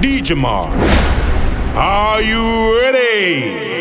DJ. Are you ready?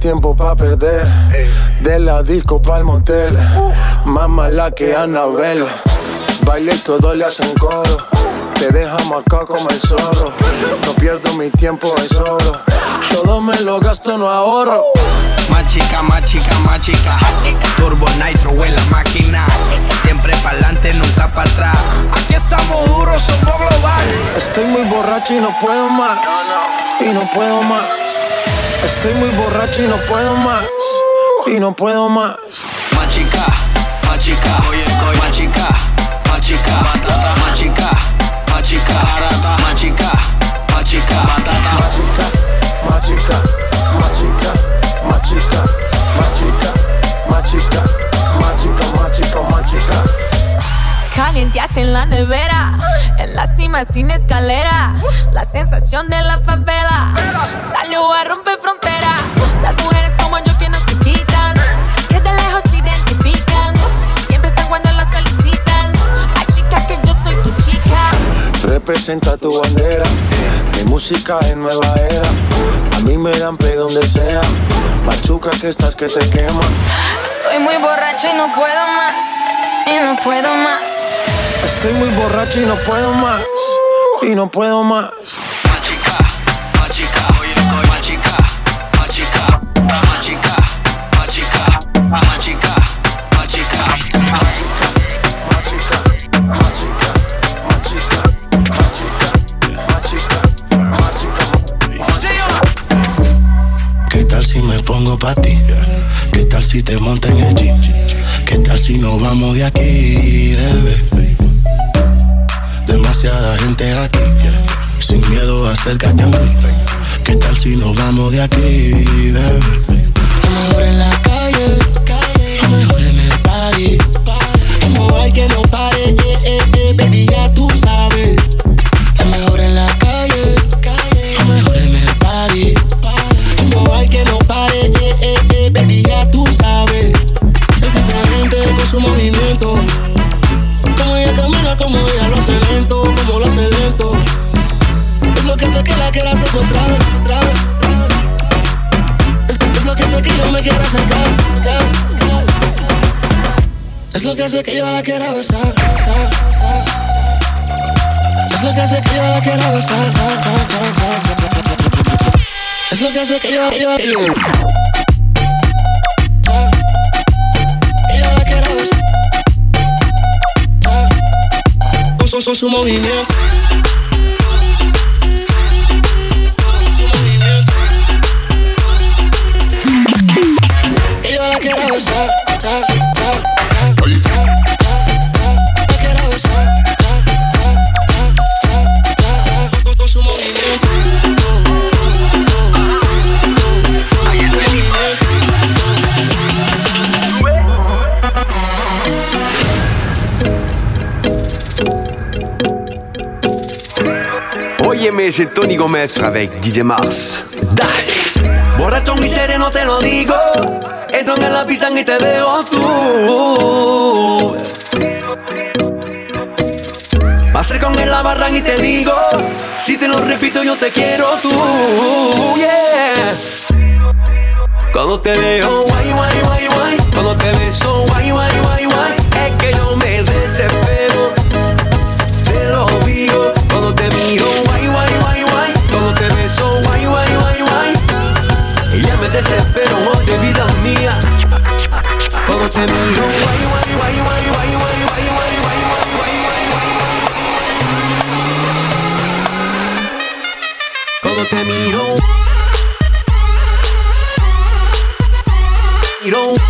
Tiempo para perder. De la disco pa'l motel. Más mala que Anabel. Baile y todo le hacen coro. Te deja marcado como el zorro. No pierdo mi tiempo, es oro. Todo me lo gasto, no ahorro. Más chica, más chica, más chica. Turbo Nitro en la máquina. Siempre pa'lante, nunca para atrás. Aquí estamos duros, somos global. Estoy muy borracho y no puedo más. Y no puedo más. Estoy muy borracho y no puedo más. Y no puedo más. Más chica, más chica. Más chica, más chica. Más chica, más chica. Más chica, más chica. Más chica, más chica, más chica, más chica, más chica, más chica, más chica, más chica, más chica. Calienteaste en la nevera, en la cima sin escalera. La sensación de la favela salió a romper frontera. Las mujeres Representa tu bandera. Mi música es nueva era. A mí me dan play donde sea. Machuca que estás que te quema. Estoy muy borracha y no puedo más. Y no puedo más. Estoy muy borracho y no puedo más. Y no puedo más. Si nos vamos de aquí, bebé? Demasiada gente aquí, sin miedo acércate a mí. ¿Qué tal si nos vamos de aquí, bebé? A mejor en la calle, que hace que yo la quiera besar, besar, besar. Es lo que hace que yo la quiera besar. Es lo que hace que yo, yo, yo. Yo la quiera Óyeme, c'est Tony Gomez avec DJ Mars. Dale. Borracho y sereno te lo digo. Entro en la pista y te veo tú. Pasé con él la barra y te digo. Si te lo repito, yo te quiero tú. Yeah. Cuando te veo, guay, guay, guay, guay. Cuando te beso, guay, guay, guay, のチェンジョンワイワイワイワイワイワイワイワイワイワイこのセミ色色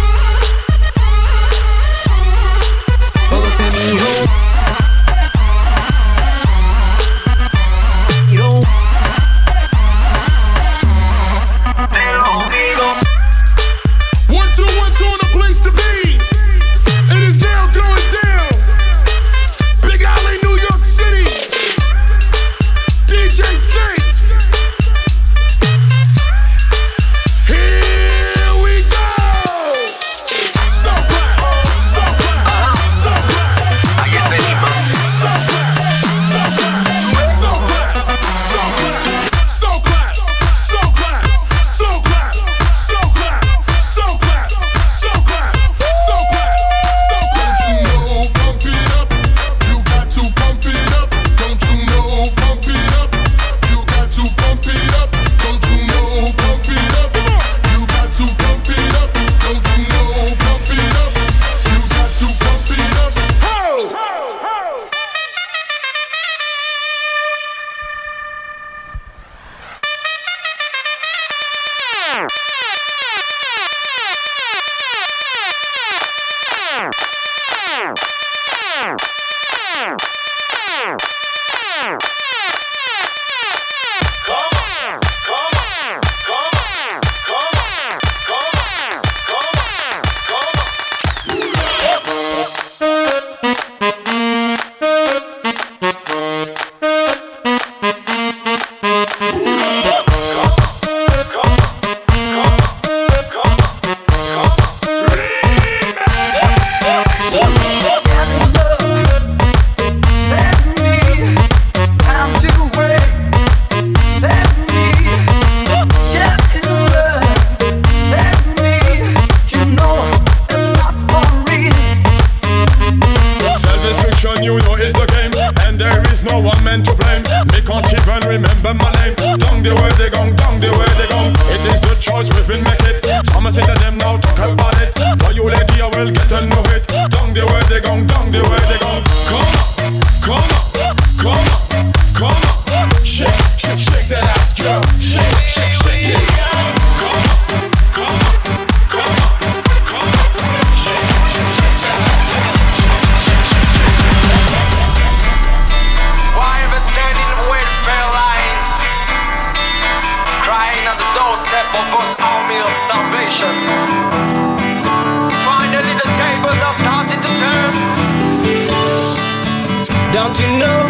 Don't you know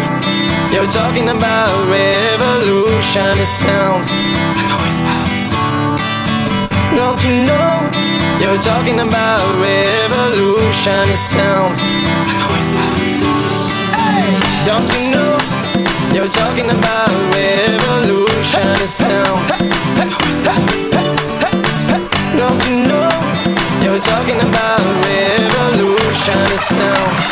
you're talking about revolution? It sounds like a whisper. Don't you know you're talking about revolution? It sounds like a whisper. Hey! Don't you know you're talking about revolution? It sounds like a whisper. Don't you know you're talking about revolution? It sounds.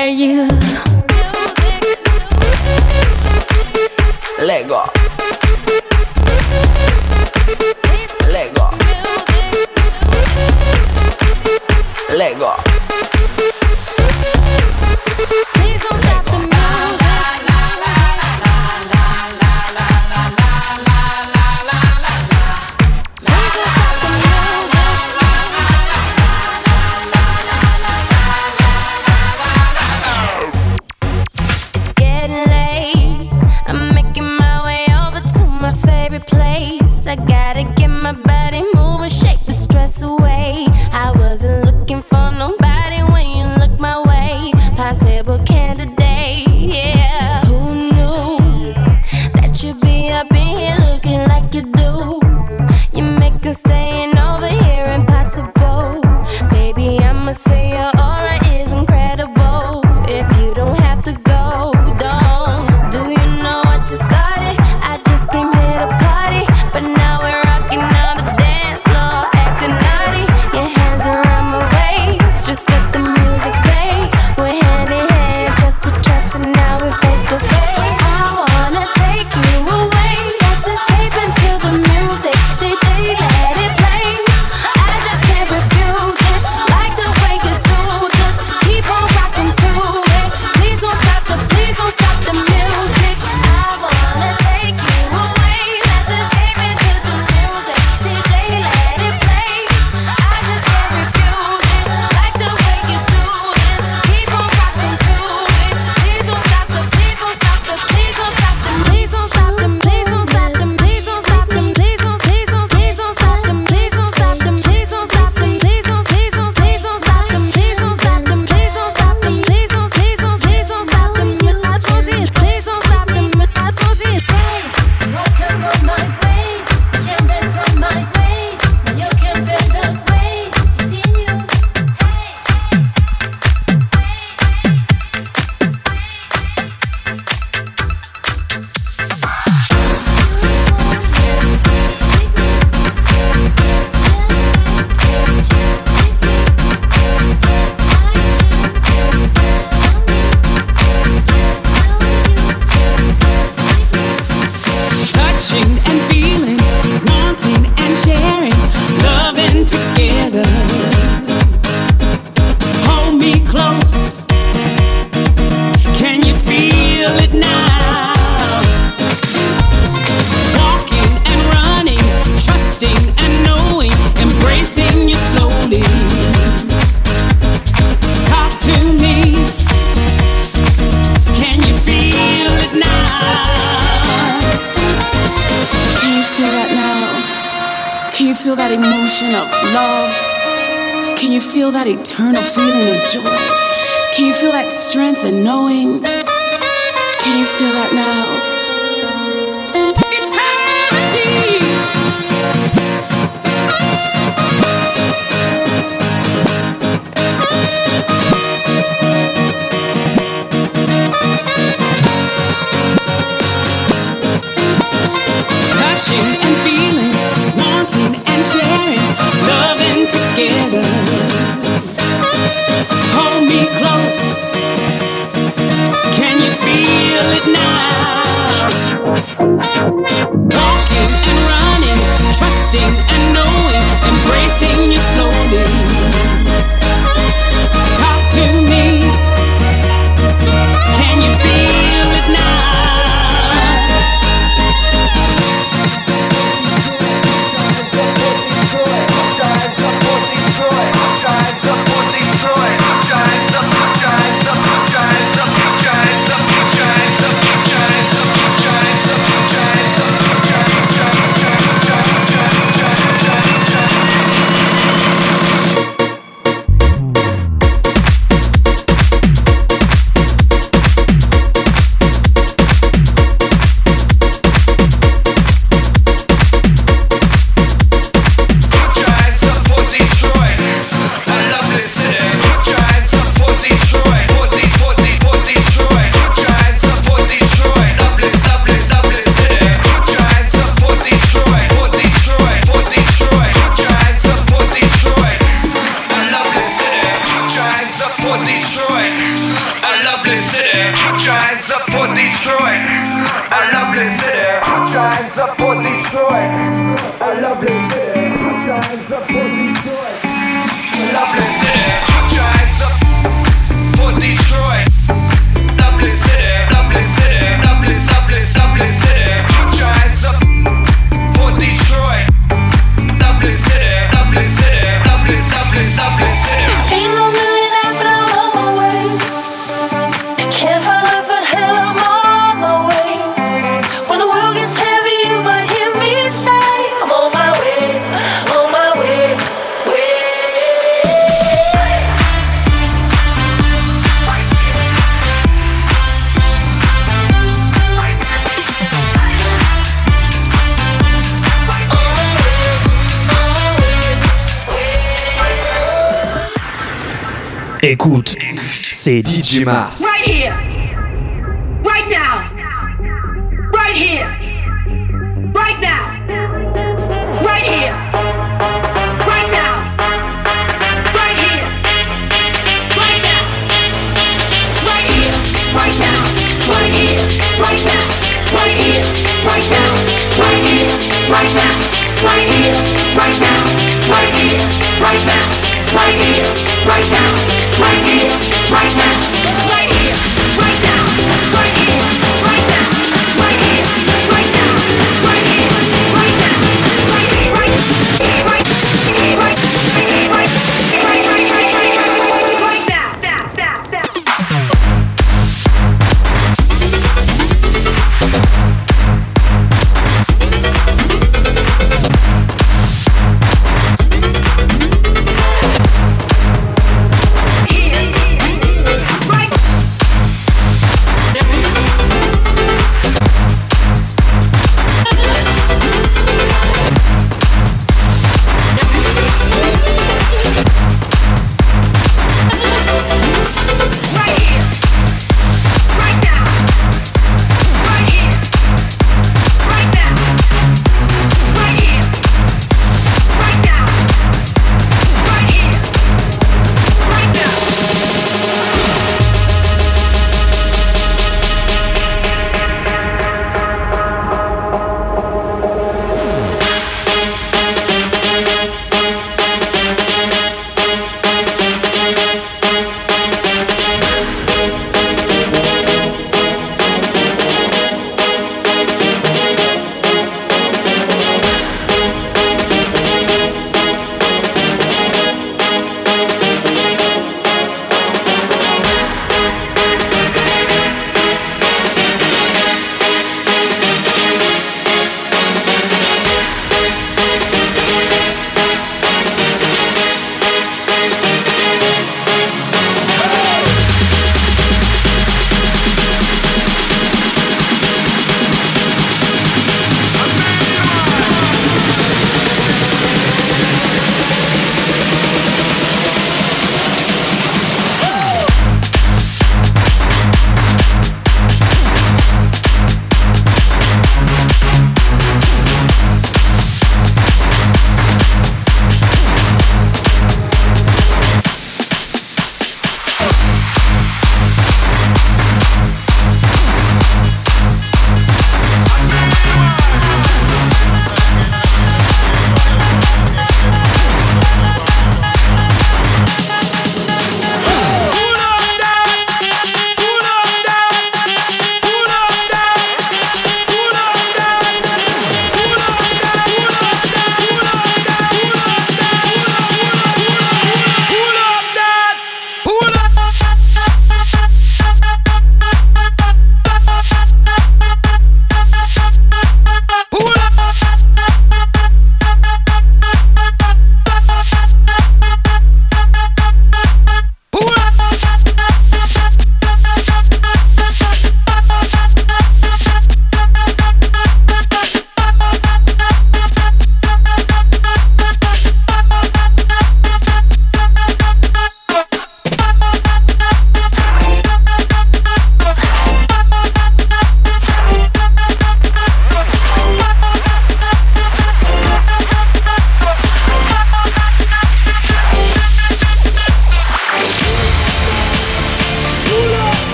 were you? Lego. Écoute, c'est DJ Mars. Right here. Right now. Right here. Right now. Right here. right now, right here, right now, right here, right now right now, right now, right now, right here, right now.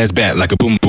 Ass back like a boom.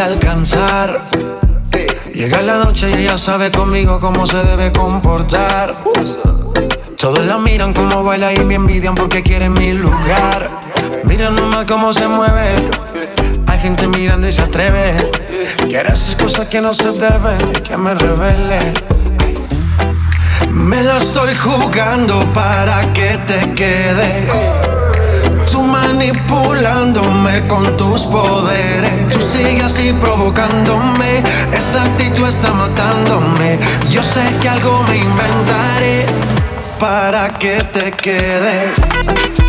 alcanzar. Llega la noche y ella sabe conmigo cómo se debe comportar. Todos la miran como baila y me envidian porque quieren mi lugar. Miren nomás cómo se mueve. Hay gente mirando y se atreve. Quiere hacer cosas que no se deben y que me revele. Me la estoy jugando para que te quedes manipulándome con tus poderes. Tú sigues así provocándome, esa actitud está matándome. Yo sé que algo me inventaré para que te quedes.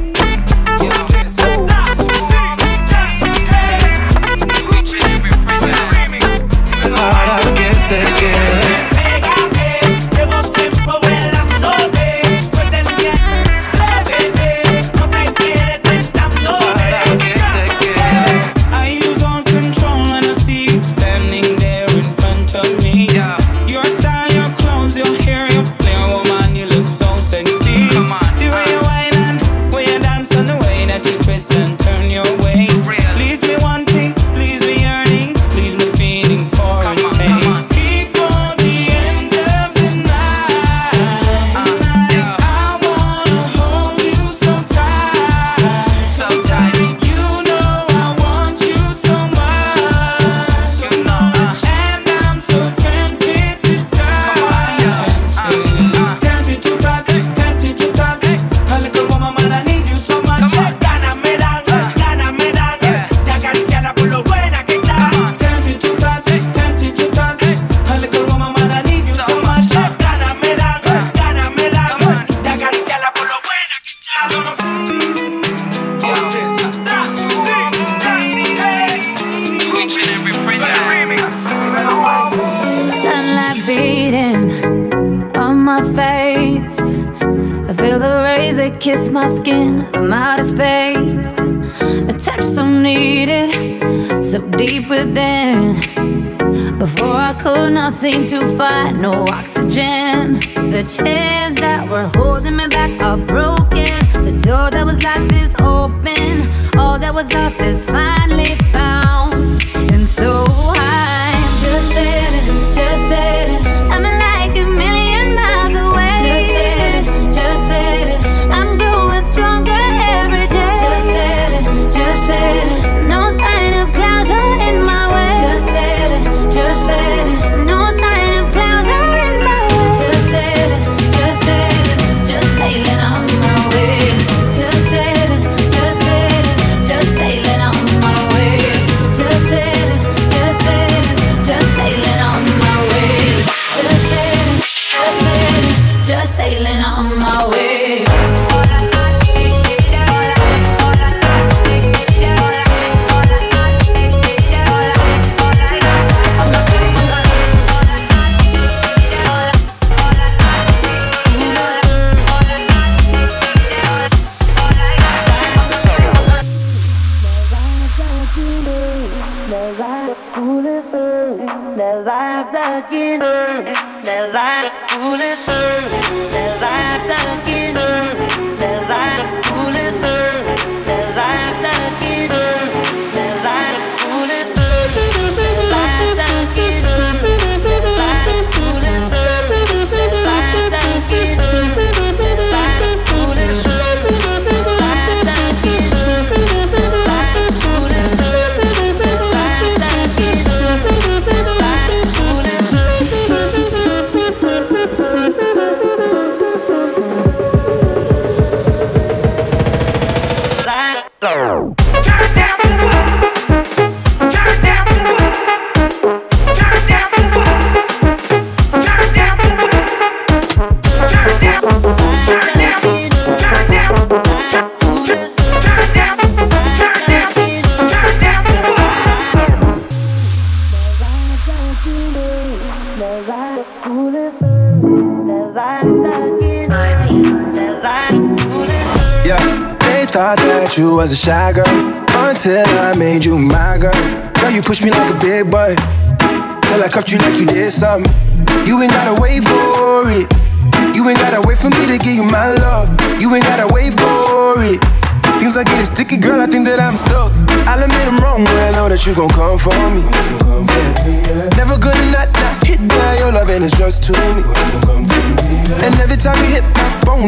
seem to find no oxygen. The chairs that were holding me back are broken. The door that was locked is open. All that was lost is finally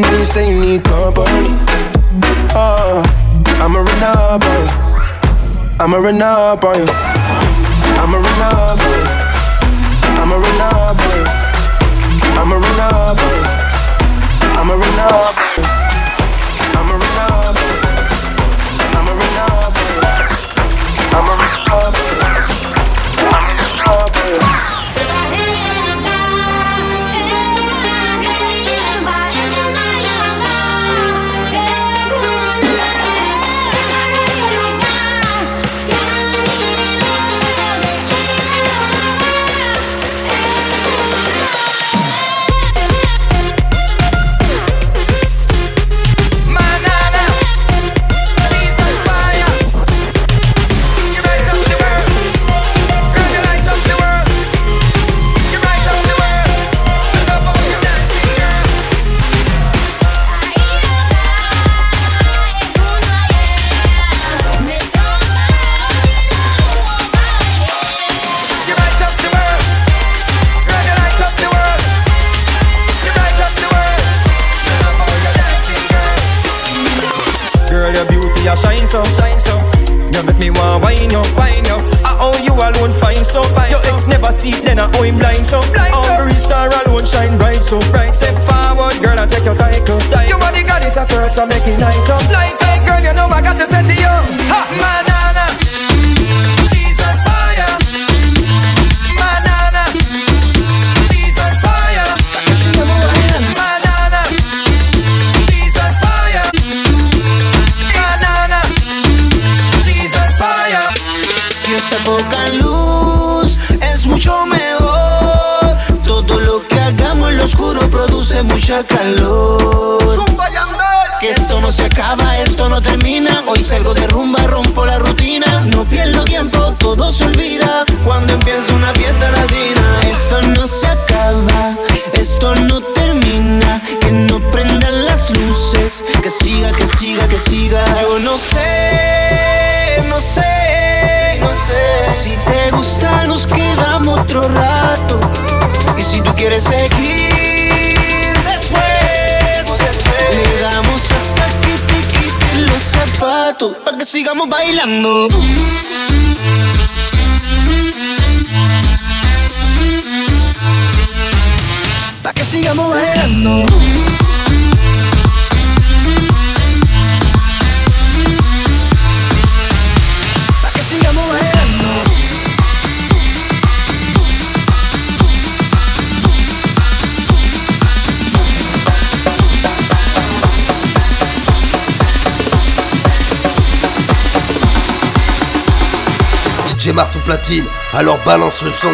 phone, you say you need company. Oh, I'ma run up on you. I'ma run up on you. I'ma run up on you. I'ma run up on you. I'ma run up on you. I'ma run up wine you, wine you. I owe you alone fine so, fine Your ex never see it, then I owe him blind so, blind. Every star alone shine bright so, bright. Step forward, girl, and take your title. You are the goddess of earth, so make it light up, light up. Girl, you know I got to set to you. Ha, manana. Esa poca luz es mucho mejor, todo lo que hagamos en lo oscuro produce mucha calor. Que esto no se acaba, esto no termina. Hoy salgo de rumba, rompo la rutina. No pierdo tiempo, todo se olvida cuando empieza una fiesta latina. Esto no se acaba, esto no termina. Que no prendan las luces, que siga, que siga, que siga. Yo no sé, no sé. Si te gusta, nos quedamos otro rato. Y si tú quieres seguir después, le damos hasta que te quiten los zapatos. Pa' que sigamos bailando. Pa' que sigamos bailando. Mars au platine, alors balance le son.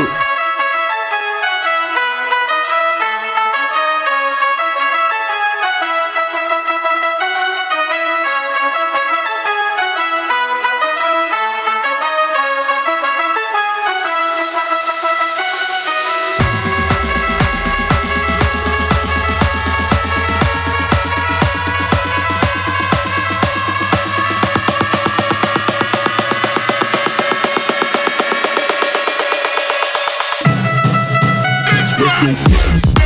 Yeah.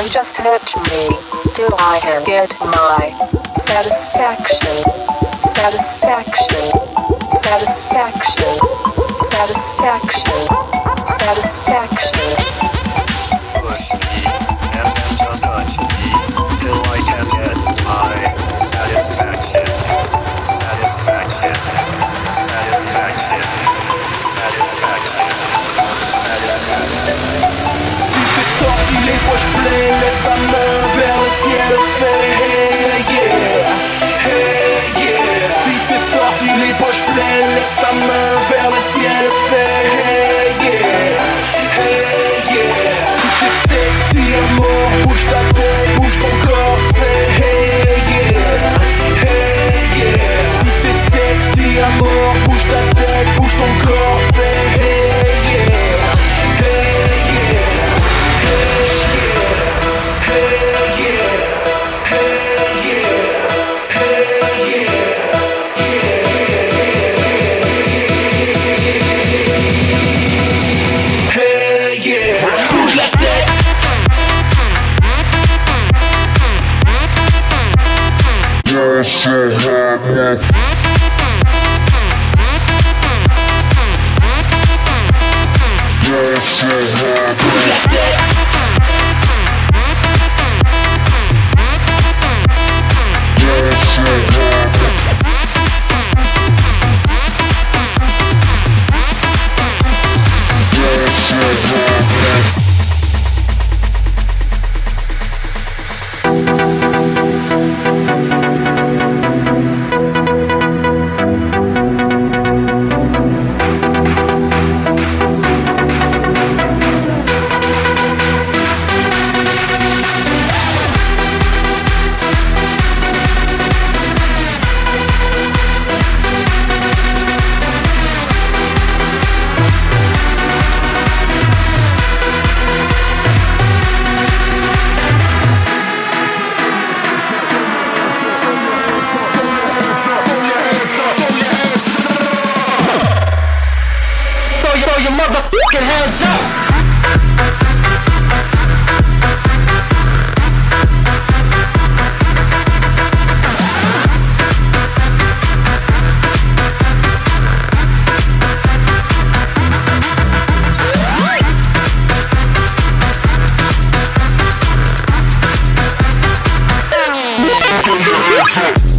Then just hurt me, till I can get my satisfaction. Satisfaction. Satisfaction. Satisfaction. Satisfaction. Push me, and touch me, till I can get my satisfaction. Satisfaction. Satisfaction. Satisfaction. Satisfaction. Si t'es sorti les poches pleines, lève ta main vers le ciel, fais Show.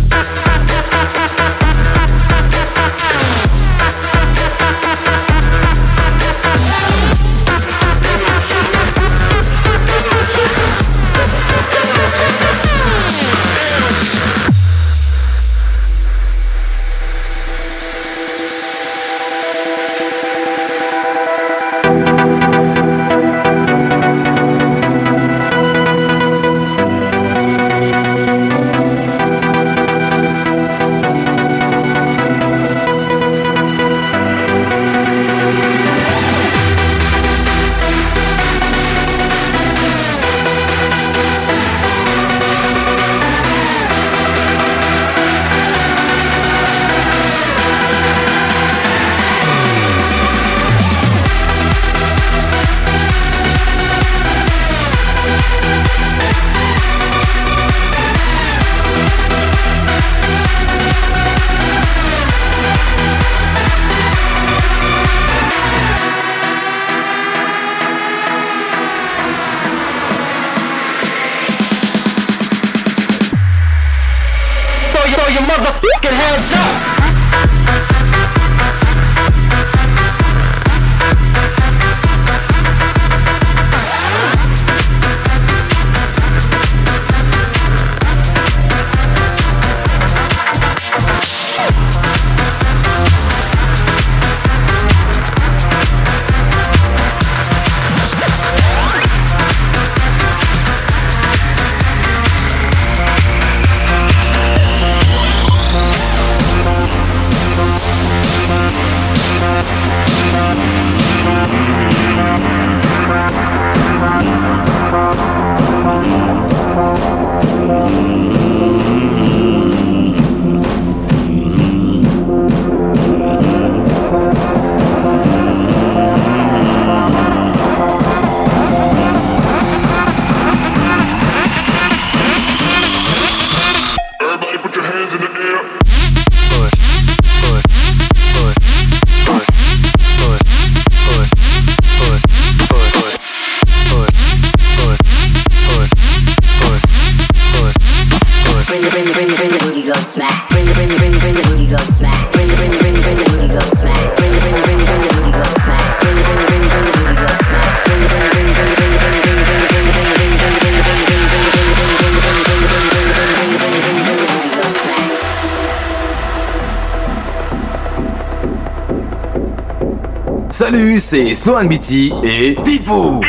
C'est Sloan BT et Dites-vous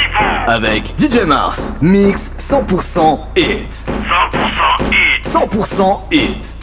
avec DJ Mars, mix 100% hit. 100% hit. 100% hit.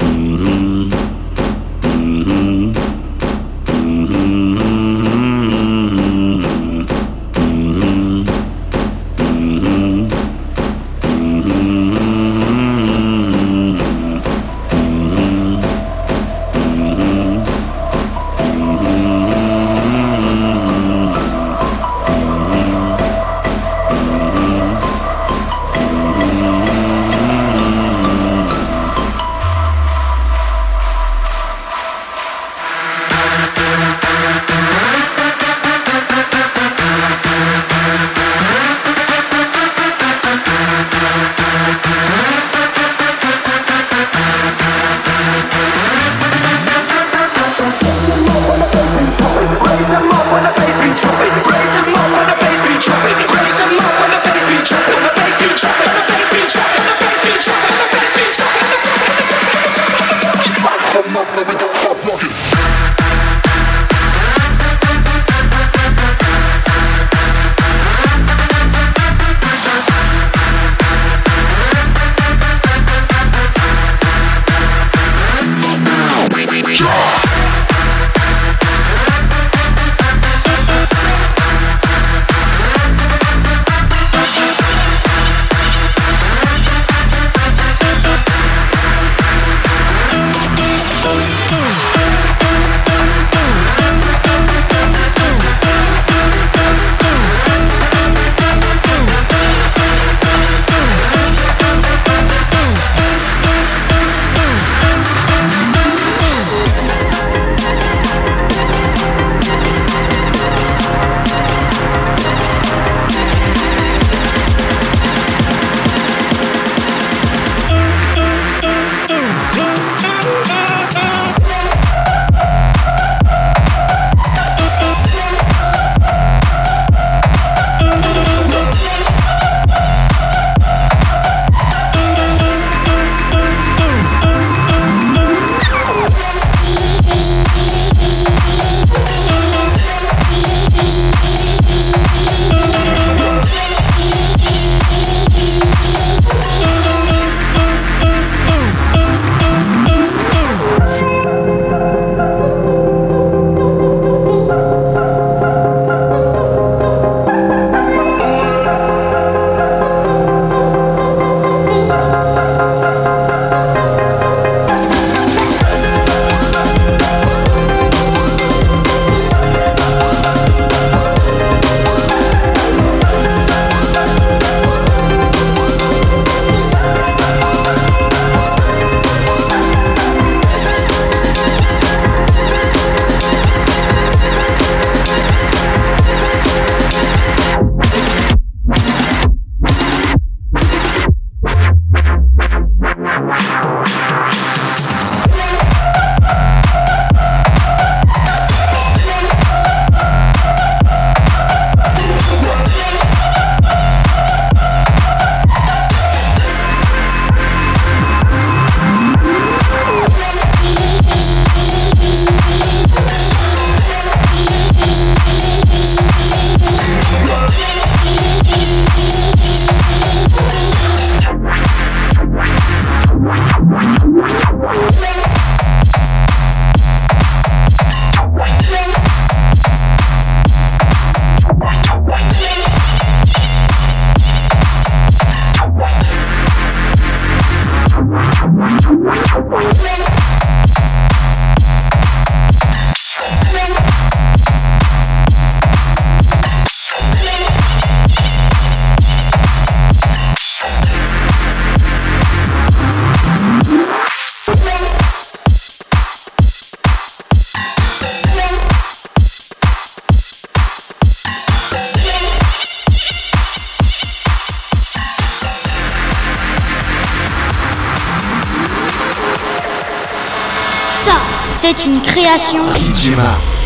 création. Digimars.